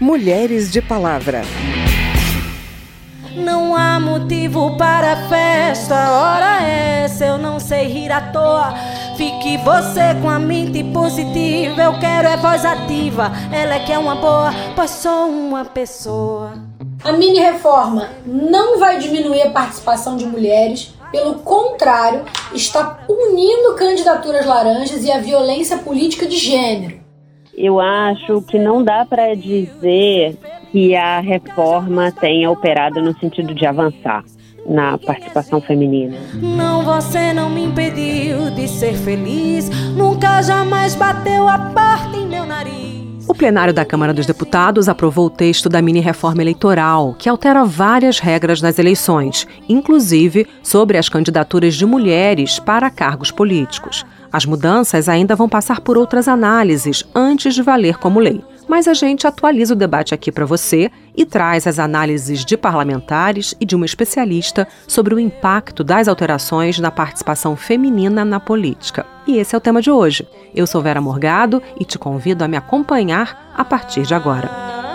Mulheres de Palavra. Não há motivo para festa, hora essa eu não sei rir à toa. Fique você com a mente positiva, eu quero é voz ativa. Ela é que é uma boa, pois sou uma pessoa. A mini reforma não vai diminuir a participação de mulheres, pelo contrário, está unindo candidaturas laranjas e a violência política de gênero. Eu acho que não dá para dizer que a reforma tenha operado no sentido de avançar na participação feminina. Não, você não me impediu de ser feliz, nunca jamais bateu a porta em meu nariz. O plenário da Câmara dos Deputados aprovou o texto da mini-reforma eleitoral, que altera várias regras nas eleições, inclusive sobre as candidaturas de mulheres para cargos políticos. As mudanças ainda vão passar por outras análises antes de valer como lei mas a gente atualiza o debate aqui para você e traz as análises de parlamentares e de uma especialista sobre o impacto das alterações na participação feminina na política. E esse é o tema de hoje. Eu sou Vera Morgado e te convido a me acompanhar a partir de agora.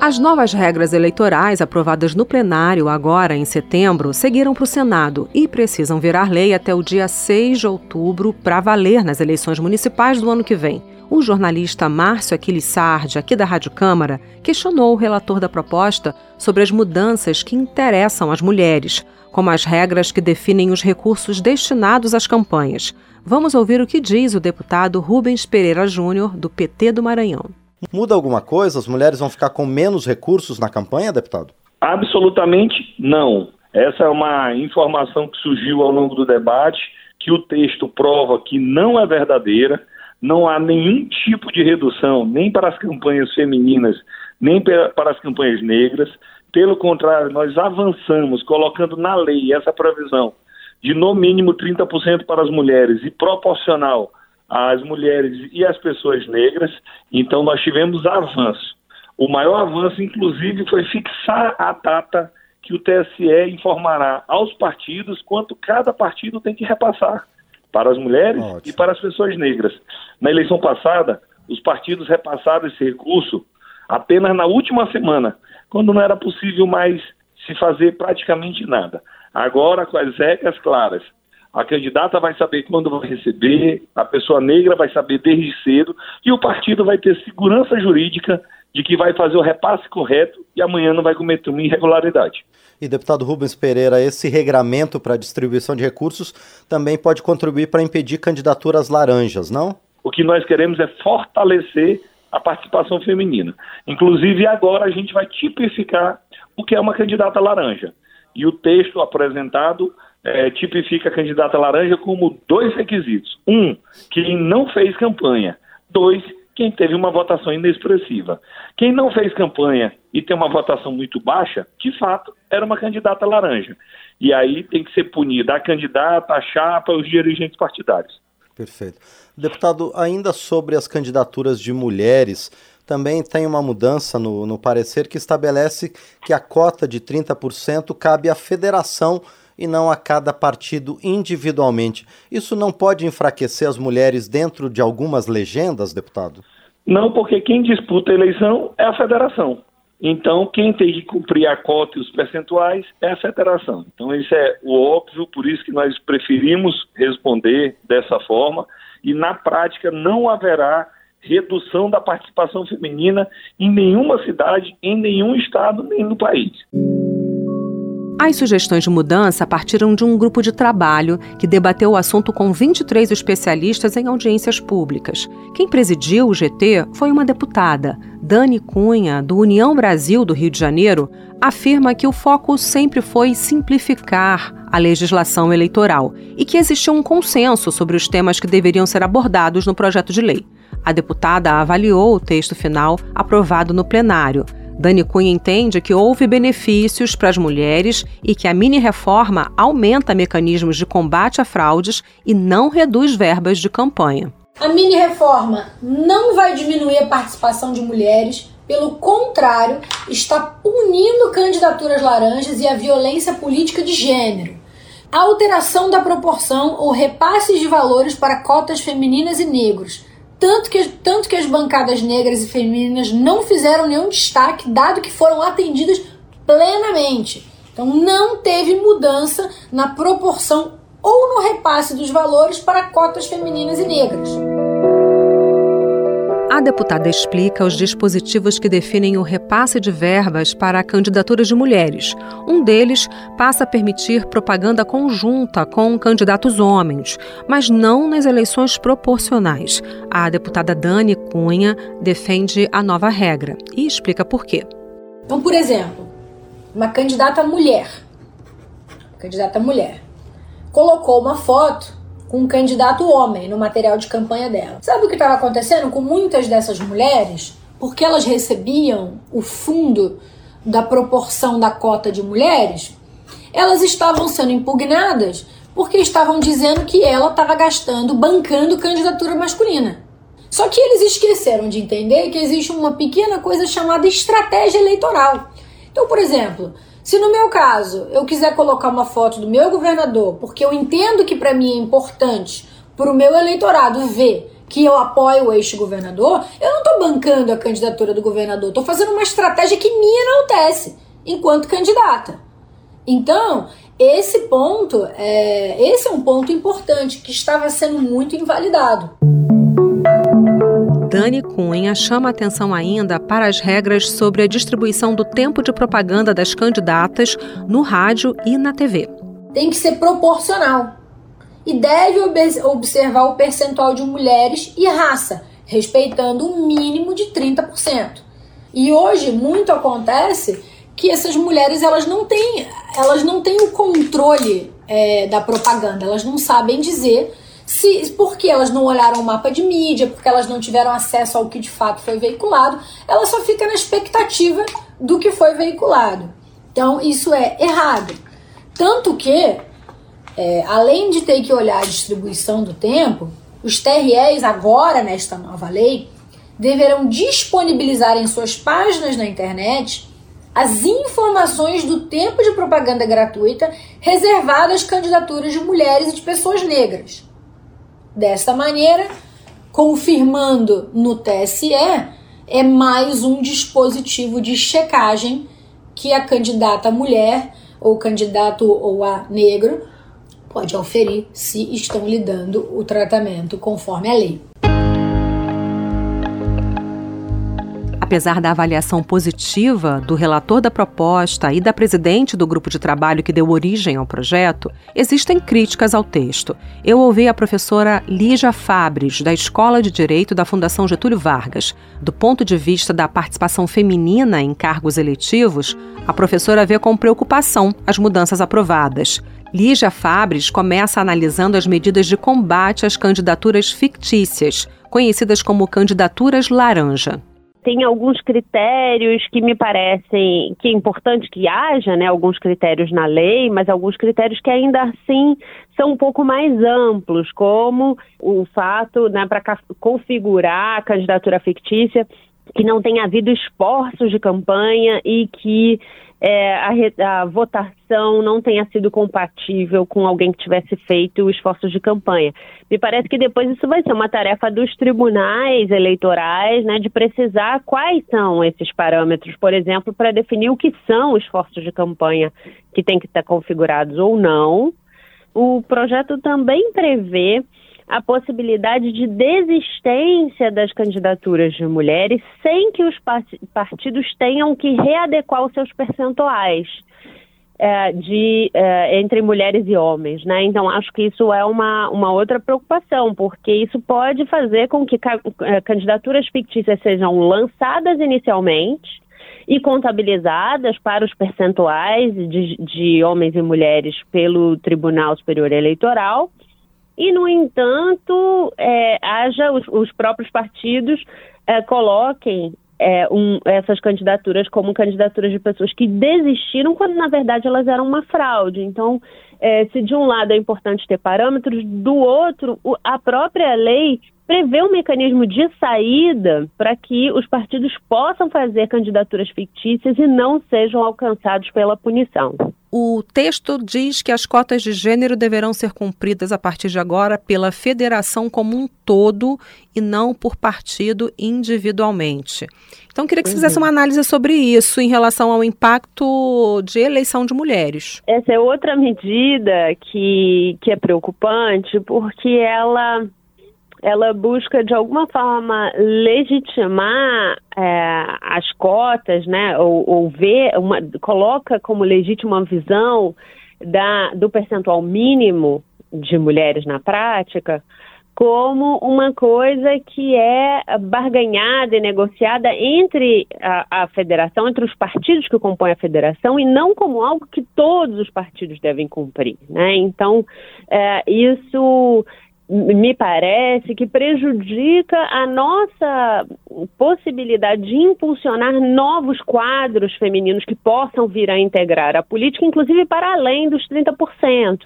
As novas regras eleitorais aprovadas no plenário agora em setembro seguiram para o Senado e precisam virar lei até o dia 6 de outubro para valer nas eleições municipais do ano que vem. O jornalista Márcio Aquilissardi, aqui da Rádio Câmara, questionou o relator da proposta sobre as mudanças que interessam as mulheres, como as regras que definem os recursos destinados às campanhas. Vamos ouvir o que diz o deputado Rubens Pereira Júnior, do PT do Maranhão. Muda alguma coisa? As mulheres vão ficar com menos recursos na campanha, deputado? Absolutamente não. Essa é uma informação que surgiu ao longo do debate, que o texto prova que não é verdadeira, não há nenhum tipo de redução, nem para as campanhas femininas, nem para as campanhas negras. Pelo contrário, nós avançamos colocando na lei essa previsão de no mínimo 30% para as mulheres e proporcional as mulheres e as pessoas negras. Então, nós tivemos avanço. O maior avanço, inclusive, foi fixar a data que o TSE informará aos partidos quanto cada partido tem que repassar para as mulheres Ótimo. e para as pessoas negras. Na eleição passada, os partidos repassaram esse recurso apenas na última semana, quando não era possível mais se fazer praticamente nada. Agora, com as regras claras, a candidata vai saber quando vai receber, a pessoa negra vai saber desde cedo e o partido vai ter segurança jurídica de que vai fazer o repasse correto e amanhã não vai cometer uma irregularidade. E deputado Rubens Pereira, esse regramento para distribuição de recursos também pode contribuir para impedir candidaturas laranjas, não? O que nós queremos é fortalecer a participação feminina. Inclusive, agora a gente vai tipificar o que é uma candidata laranja. E o texto apresentado é, tipifica a candidata laranja como dois requisitos. Um, quem não fez campanha. Dois, quem teve uma votação inexpressiva. Quem não fez campanha e tem uma votação muito baixa, de fato, era uma candidata laranja. E aí tem que ser punida a candidata, a chapa, os dirigentes partidários. Perfeito. Deputado, ainda sobre as candidaturas de mulheres, também tem uma mudança no, no parecer que estabelece que a cota de 30% cabe à federação e não a cada partido individualmente. Isso não pode enfraquecer as mulheres dentro de algumas legendas, deputado? Não, porque quem disputa a eleição é a federação. Então, quem tem que cumprir a cota e os percentuais é a federação. Então, isso é o óbvio, por isso que nós preferimos responder dessa forma. E, na prática, não haverá redução da participação feminina em nenhuma cidade, em nenhum estado, nem no país. As sugestões de mudança partiram de um grupo de trabalho que debateu o assunto com 23 especialistas em audiências públicas. Quem presidiu o GT foi uma deputada. Dani Cunha, do União Brasil do Rio de Janeiro, afirma que o foco sempre foi simplificar a legislação eleitoral e que existiu um consenso sobre os temas que deveriam ser abordados no projeto de lei. A deputada avaliou o texto final aprovado no plenário. Dani Cunha entende que houve benefícios para as mulheres e que a mini-reforma aumenta mecanismos de combate a fraudes e não reduz verbas de campanha. A mini-reforma não vai diminuir a participação de mulheres, pelo contrário, está punindo candidaturas laranjas e a violência política de gênero. A alteração da proporção ou repasses de valores para cotas femininas e negros, tanto que, tanto que as bancadas negras e femininas não fizeram nenhum destaque, dado que foram atendidas plenamente. Então não teve mudança na proporção ou no repasse dos valores para cotas femininas e negras. A deputada explica os dispositivos que definem o repasse de verbas para candidaturas de mulheres. Um deles passa a permitir propaganda conjunta com candidatos homens, mas não nas eleições proporcionais. A deputada Dani Cunha defende a nova regra e explica por quê. Então, por exemplo, uma candidata mulher, candidata mulher, colocou uma foto com um candidato homem no material de campanha dela. Sabe o que estava acontecendo com muitas dessas mulheres? Porque elas recebiam o fundo da proporção da cota de mulheres, elas estavam sendo impugnadas porque estavam dizendo que ela estava gastando, bancando candidatura masculina. Só que eles esqueceram de entender que existe uma pequena coisa chamada estratégia eleitoral. Então, por exemplo, se no meu caso eu quiser colocar uma foto do meu governador, porque eu entendo que para mim é importante para o meu eleitorado ver que eu apoio o ex-governador, eu não estou bancando a candidatura do governador, estou fazendo uma estratégia que me enaltece enquanto candidata. Então, esse ponto, é, esse é um ponto importante que estava sendo muito invalidado. Dani Cunha chama atenção ainda para as regras sobre a distribuição do tempo de propaganda das candidatas no rádio e na TV. Tem que ser proporcional e deve observar o percentual de mulheres e raça, respeitando um mínimo de 30%. E hoje muito acontece que essas mulheres elas não têm, elas não têm o controle é, da propaganda, elas não sabem dizer se porque elas não olharam o mapa de mídia, porque elas não tiveram acesso ao que de fato foi veiculado, ela só fica na expectativa do que foi veiculado. Então isso é errado. Tanto que, é, além de ter que olhar a distribuição do tempo, os TREs agora nesta nova lei deverão disponibilizar em suas páginas na internet as informações do tempo de propaganda gratuita reservado às candidaturas de mulheres e de pessoas negras. Desta maneira, confirmando no TSE, é mais um dispositivo de checagem que a candidata mulher ou candidato ou a negro pode oferir se estão lhe dando o tratamento conforme a lei. Apesar da avaliação positiva do relator da proposta e da presidente do grupo de trabalho que deu origem ao projeto, existem críticas ao texto. Eu ouvi a professora Lígia Fabres, da Escola de Direito da Fundação Getúlio Vargas. Do ponto de vista da participação feminina em cargos eletivos, a professora vê com preocupação as mudanças aprovadas. Lígia Fabres começa analisando as medidas de combate às candidaturas fictícias, conhecidas como candidaturas laranja tem alguns critérios que me parecem que é importante que haja, né, alguns critérios na lei, mas alguns critérios que ainda assim são um pouco mais amplos, como o fato, né, para configurar a candidatura fictícia, que não tenha havido esforços de campanha e que é, a, a, votação não tenha sido compatível com alguém que tivesse feito esforços de campanha. Me parece que depois isso vai ser uma tarefa dos tribunais eleitorais, né, de precisar quais são esses parâmetros, por exemplo, para definir o que são esforços de campanha que têm que estar configurados ou não. O projeto também prevê a possibilidade de desistência das candidaturas de mulheres sem que os partidos tenham que readequar os seus percentuais é, de, é, entre mulheres e homens. Né? Então, acho que isso é uma, uma outra preocupação, porque isso pode fazer com que é, candidaturas fictícias sejam lançadas inicialmente e contabilizadas para os percentuais de, de homens e mulheres pelo Tribunal Superior Eleitoral e, no entanto, é, haja os, os, próprios partidos é, coloquem é, um, essas candidaturas como candidaturas de pessoas que desistiram quando, na verdade, elas eram uma fraude. Então, é, se de um lado é importante ter parâmetros, do outro, a própria lei prever um mecanismo de saída para que os partidos possam fazer candidaturas fictícias e não sejam alcançados pela punição. O texto diz que as cotas de gênero deverão ser cumpridas a partir de agora pela federação como um todo e não por partido individualmente. Então, queria que você fizesse uhum. uma análise sobre isso em relação ao impacto de eleição de mulheres. Essa é outra medida que, que é preocupante, porque ela ela busca de alguma forma legitimar é, as cotas, né, ou, ou ver, uma, coloca como legítima uma visão da, do percentual mínimo de mulheres na prática como uma coisa que é barganhada e negociada entre a, a, federação, entre os partidos que compõem a federação, e não como algo que todos os partidos devem cumprir. Né? Então, é, isso me parece que prejudica a nossa possibilidade de impulsionar novos quadros femininos que possam vir a integrar a política, inclusive para além dos 30%.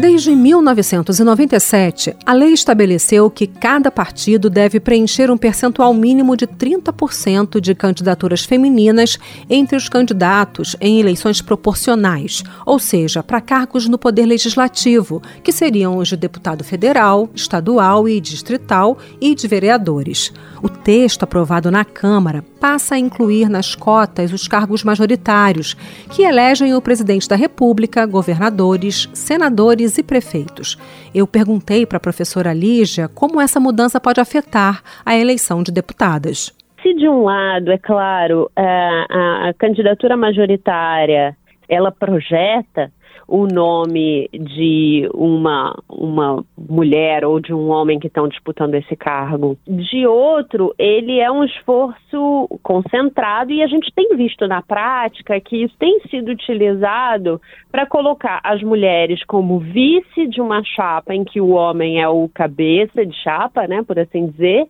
Desde 1997, a lei estabeleceu que cada partido deve preencher um percentual mínimo de 30% de candidaturas femininas entre os candidatos em eleições proporcionais, ou seja, para cargos no poder legislativo, que seriam os de deputado federal, estadual e distrital e de vereadores. O texto aprovado na Câmara passa a incluir nas cotas os cargos majoritários, que elegem o presidente da República, governadores, senadores e prefeitos. Eu perguntei para a professora Lígia como essa mudança pode afetar a eleição de deputadas. Se de um lado, é claro, a, a candidatura majoritária ela projeta o nome de uma, uma mulher ou de um homem que estão disputando esse cargo. De outro, ele é um esforço concentrado e a gente tem visto na prática que isso tem sido utilizado para colocar as mulheres como vice de uma chapa em que o homem é o cabeça de chapa, né, por assim dizer,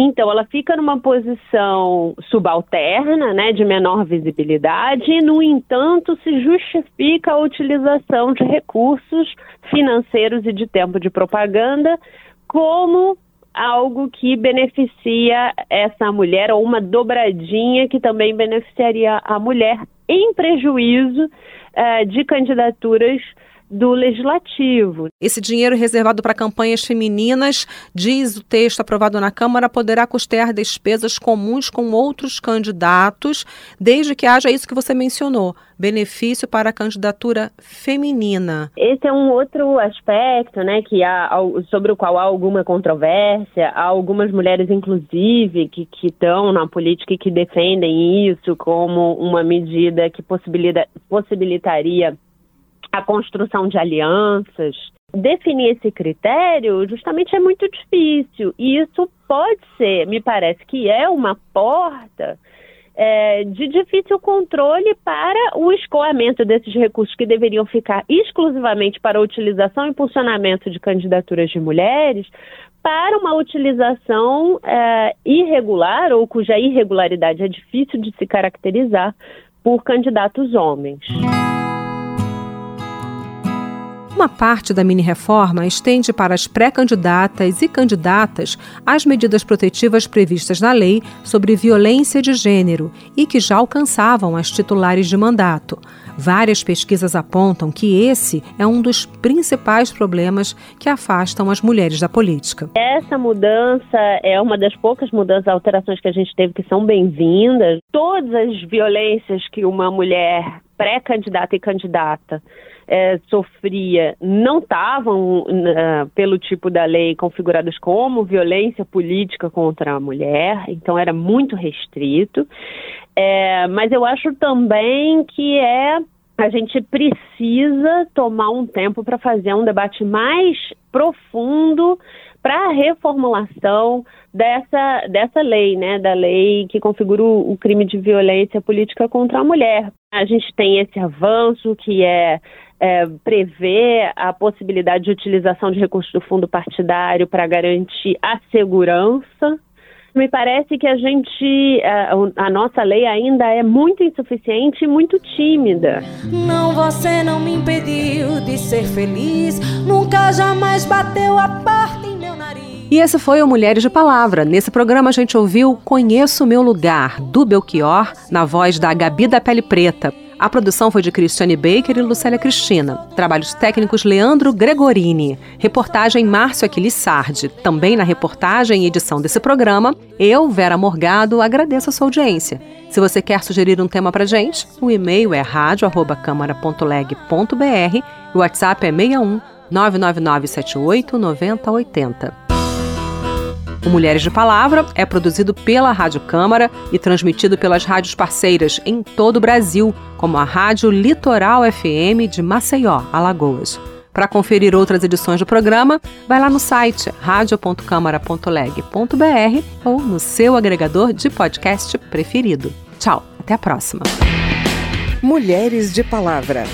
então, ela fica numa posição subalterna, né, de menor visibilidade, e, no entanto, se justifica a utilização de recursos financeiros e de tempo de propaganda como algo que beneficia essa mulher, ou uma dobradinha que também beneficiaria a mulher, em prejuízo uh, de candidaturas do legislativo. Esse dinheiro reservado para campanhas femininas, diz o texto aprovado na Câmara, poderá custear despesas comuns com outros candidatos, desde que haja isso que você mencionou, benefício para a candidatura feminina. Esse é um outro aspecto, né, que há, sobre o qual há alguma controvérsia, há algumas mulheres, inclusive, que estão na política e que defendem isso como uma medida que possibilita, possibilitaria a construção de alianças. Definir esse critério justamente é muito difícil e isso pode ser, me parece que é uma porta é, de difícil controle para o escoamento desses recursos que deveriam ficar exclusivamente para a utilização e impulsionamento de candidaturas de mulheres, para uma utilização é, irregular ou cuja irregularidade é difícil de se caracterizar por candidatos homens. Uma parte da mini-reforma estende para as pré-candidatas e candidatas as medidas protetivas previstas na lei sobre violência de gênero e que já alcançavam as titulares de mandato. Várias pesquisas apontam que esse é um dos principais problemas que afastam as mulheres da política. Essa mudança é uma das poucas mudanças, alterações que a gente teve que são bem-vindas. Todas as violências que uma mulher pré-candidata e candidata é, sofria não estavam, uh, pelo tipo da lei, configuradas como violência política contra a mulher, então era muito restrito. É, mas eu acho também que é a gente precisa tomar um tempo para fazer um debate mais profundo para a reformulação dessa, dessa lei, né, da lei que configura o crime de violência política contra a mulher. A gente tem esse avanço que é é, prevê a possibilidade de utilização de recursos do fundo partidário para garantir a segurança Me parece que a gente, a, a, nossa lei ainda é muito insuficiente e muito tímida. Não, você não me impediu de ser feliz, nunca jamais bateu a porta em meu nariz. E esse foi o Mulheres de Palavra. Nesse programa a gente ouviu Conheço o Meu Lugar, do Belchior, na voz da Gabi da Pele Preta. A produção foi de Cristiane Baker e Lucélia Cristina. Trabalhos técnicos Leandro Gregorini. Reportagem Márcio Aquiles Sardi. Também na reportagem e edição desse programa, eu, Vera Morgado, agradeço a sua audiência. Se você quer sugerir um tema pra gente, o e-mail é radio@câmara.leg.br e o WhatsApp é 61 99978 9080. O Mulheres de Palavra é produzido pela Rádio Câmara e transmitido pelas rádios parceiras em todo o Brasil, como a Rádio Litoral FM de Maceió, Alagoas. Para conferir outras edições do programa, vai lá no site radio.câmara.leg.br ou no seu agregador de podcast preferido. Tchau, até a próxima. Mulheres de Palavra.